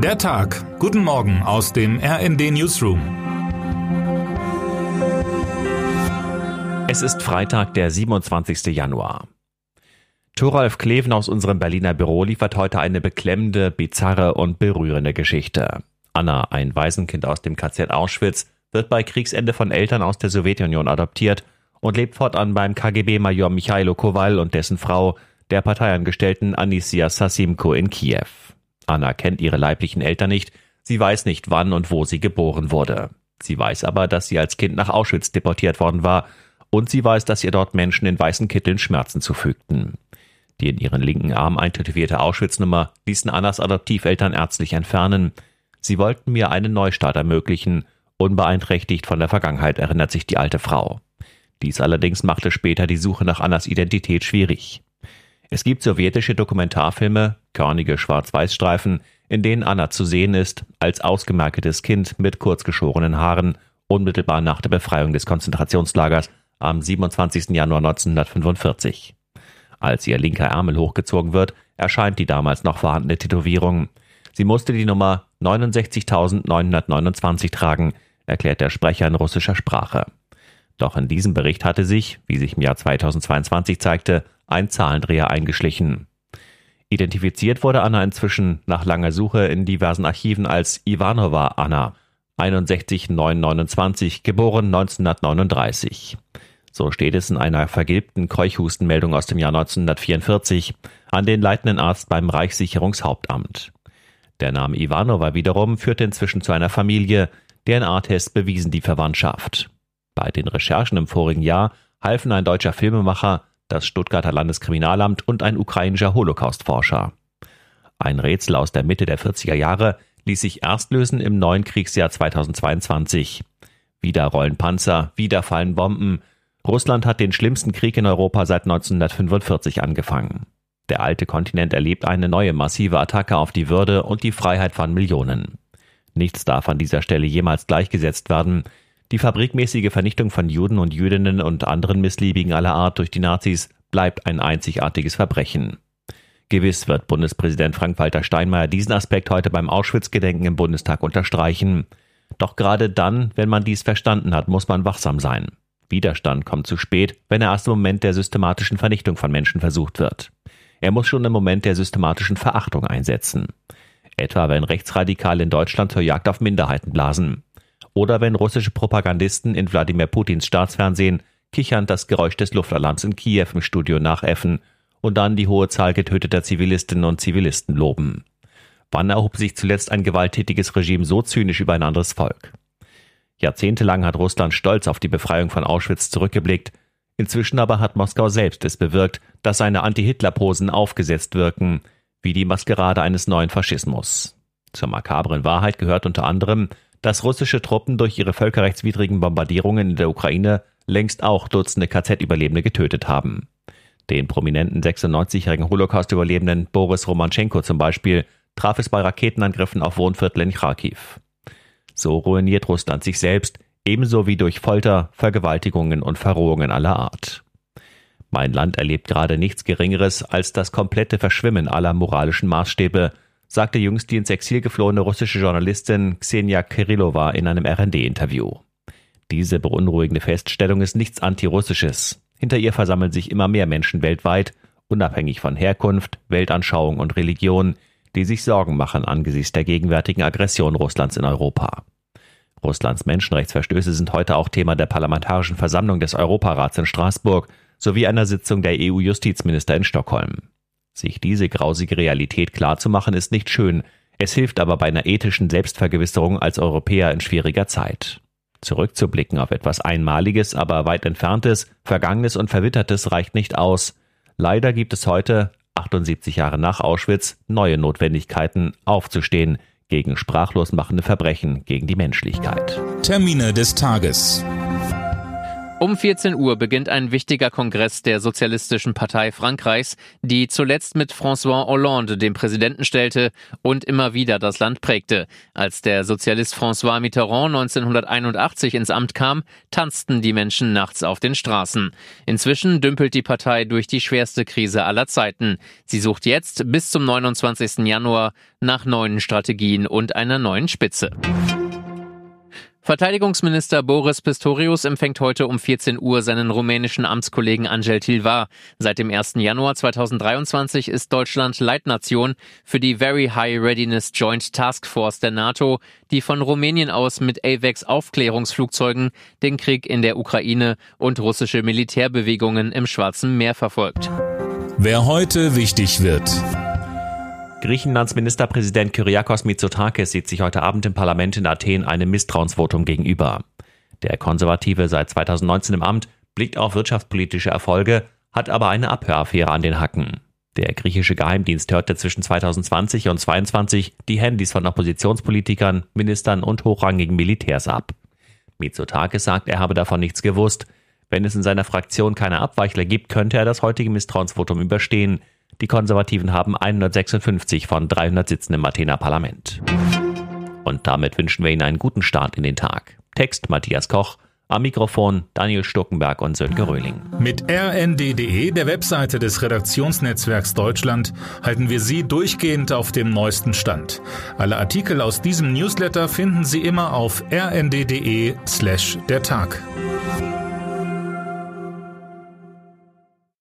Der Tag. Guten Morgen aus dem RND Newsroom. Es ist Freitag, der 27. Januar. Thoralf Kleven aus unserem Berliner Büro liefert heute eine beklemmende, bizarre und berührende Geschichte. Anna, ein Waisenkind aus dem KZ Auschwitz, wird bei Kriegsende von Eltern aus der Sowjetunion adoptiert und lebt fortan beim KGB-Major Michailo Kowal und dessen Frau, der Parteiangestellten Anisia Sasimko in Kiew. Anna kennt ihre leiblichen Eltern nicht, sie weiß nicht, wann und wo sie geboren wurde. Sie weiß aber, dass sie als Kind nach Auschwitz deportiert worden war, und sie weiß, dass ihr dort Menschen in weißen Kitteln Schmerzen zufügten. Die in ihren linken Arm eintätowierte Auschwitz-Nummer ließen Annas Adoptiveltern ärztlich entfernen. Sie wollten mir einen Neustart ermöglichen, unbeeinträchtigt von der Vergangenheit, erinnert sich die alte Frau. Dies allerdings machte später die Suche nach Annas Identität schwierig. Es gibt sowjetische Dokumentarfilme, körnige Schwarz-Weiß-Streifen, in denen Anna zu sehen ist, als ausgemerkeltes Kind mit kurzgeschorenen Haaren, unmittelbar nach der Befreiung des Konzentrationslagers am 27. Januar 1945. Als ihr linker Ärmel hochgezogen wird, erscheint die damals noch vorhandene Tätowierung. Sie musste die Nummer 69.929 tragen, erklärt der Sprecher in russischer Sprache. Doch in diesem Bericht hatte sich, wie sich im Jahr 2022 zeigte, ein Zahlendreher eingeschlichen. Identifiziert wurde Anna inzwischen nach langer Suche in diversen Archiven als Ivanova Anna, 61929, geboren 1939. So steht es in einer vergilbten Keuchhustenmeldung aus dem Jahr 1944 an den leitenden Arzt beim Reichssicherungshauptamt. Der Name Ivanova wiederum führte inzwischen zu einer Familie, deren A-Test bewiesen die Verwandtschaft. Bei den Recherchen im vorigen Jahr halfen ein deutscher Filmemacher, das Stuttgarter Landeskriminalamt und ein ukrainischer Holocaustforscher. Ein Rätsel aus der Mitte der 40er Jahre ließ sich erst lösen im neuen Kriegsjahr 2022. Wieder rollen Panzer, wieder fallen Bomben. Russland hat den schlimmsten Krieg in Europa seit 1945 angefangen. Der alte Kontinent erlebt eine neue massive Attacke auf die Würde und die Freiheit von Millionen. Nichts darf an dieser Stelle jemals gleichgesetzt werden. Die fabrikmäßige Vernichtung von Juden und Jüdinnen und anderen Missliebigen aller Art durch die Nazis bleibt ein einzigartiges Verbrechen. Gewiss wird Bundespräsident Frank-Walter Steinmeier diesen Aspekt heute beim Auschwitz-Gedenken im Bundestag unterstreichen. Doch gerade dann, wenn man dies verstanden hat, muss man wachsam sein. Widerstand kommt zu spät, wenn er erst im Moment der systematischen Vernichtung von Menschen versucht wird. Er muss schon im Moment der systematischen Verachtung einsetzen. Etwa wenn Rechtsradikale in Deutschland zur Jagd auf Minderheiten blasen oder wenn russische Propagandisten in Wladimir Putins Staatsfernsehen kichernd das Geräusch des Luftalarms in Kiew im Studio nachäffen und dann die hohe Zahl getöteter Zivilistinnen und Zivilisten loben. Wann erhob sich zuletzt ein gewalttätiges Regime so zynisch über ein anderes Volk? Jahrzehntelang hat Russland stolz auf die Befreiung von Auschwitz zurückgeblickt, inzwischen aber hat Moskau selbst es bewirkt, dass seine Anti-Hitler-Posen aufgesetzt wirken, wie die Maskerade eines neuen Faschismus. Zur makabren Wahrheit gehört unter anderem, dass russische Truppen durch ihre völkerrechtswidrigen Bombardierungen in der Ukraine längst auch Dutzende KZ-Überlebende getötet haben. Den prominenten 96-jährigen Holocaust-Überlebenden Boris Romanchenko zum Beispiel traf es bei Raketenangriffen auf Wohnviertel in Kharkiv. So ruiniert Russland sich selbst, ebenso wie durch Folter, Vergewaltigungen und Verrohungen aller Art. Mein Land erlebt gerade nichts Geringeres als das komplette Verschwimmen aller moralischen Maßstäbe, sagte jüngst die ins Exil geflohene russische Journalistin Xenia Kirillova in einem RND-Interview. Diese beunruhigende Feststellung ist nichts Antirussisches. Hinter ihr versammeln sich immer mehr Menschen weltweit, unabhängig von Herkunft, Weltanschauung und Religion, die sich Sorgen machen angesichts der gegenwärtigen Aggression Russlands in Europa. Russlands Menschenrechtsverstöße sind heute auch Thema der Parlamentarischen Versammlung des Europarats in Straßburg sowie einer Sitzung der EU-Justizminister in Stockholm. Sich diese grausige Realität klarzumachen, ist nicht schön, es hilft aber bei einer ethischen Selbstvergewisserung als Europäer in schwieriger Zeit. Zurückzublicken auf etwas Einmaliges, aber weit entferntes, Vergangenes und Verwittertes reicht nicht aus. Leider gibt es heute, 78 Jahre nach Auschwitz, neue Notwendigkeiten, aufzustehen gegen sprachlos machende Verbrechen gegen die Menschlichkeit. Termine des Tages. Um 14 Uhr beginnt ein wichtiger Kongress der Sozialistischen Partei Frankreichs, die zuletzt mit François Hollande den Präsidenten stellte und immer wieder das Land prägte. Als der Sozialist François Mitterrand 1981 ins Amt kam, tanzten die Menschen nachts auf den Straßen. Inzwischen dümpelt die Partei durch die schwerste Krise aller Zeiten. Sie sucht jetzt bis zum 29. Januar nach neuen Strategien und einer neuen Spitze. Verteidigungsminister Boris Pistorius empfängt heute um 14 Uhr seinen rumänischen Amtskollegen Angel Tilvar. Seit dem 1. Januar 2023 ist Deutschland Leitnation für die Very High Readiness Joint Task Force der NATO, die von Rumänien aus mit AVEX Aufklärungsflugzeugen den Krieg in der Ukraine und russische Militärbewegungen im Schwarzen Meer verfolgt. Wer heute wichtig wird. Griechenlands Ministerpräsident Kyriakos Mitsotakis sieht sich heute Abend im Parlament in Athen einem Misstrauensvotum gegenüber. Der Konservative seit 2019 im Amt blickt auf wirtschaftspolitische Erfolge, hat aber eine Abhöraffäre an den Hacken. Der griechische Geheimdienst hörte zwischen 2020 und 2022 die Handys von Oppositionspolitikern, Ministern und hochrangigen Militärs ab. Mitsotakis sagt, er habe davon nichts gewusst. Wenn es in seiner Fraktion keine Abweichler gibt, könnte er das heutige Misstrauensvotum überstehen. Die Konservativen haben 156 von 300 Sitzen im Athener Parlament. Und damit wünschen wir Ihnen einen guten Start in den Tag. Text Matthias Koch, am Mikrofon Daniel Stuckenberg und Sönke Röhling. Mit rnd.de, der Webseite des Redaktionsnetzwerks Deutschland, halten wir Sie durchgehend auf dem neuesten Stand. Alle Artikel aus diesem Newsletter finden Sie immer auf rnd.de slash der Tag.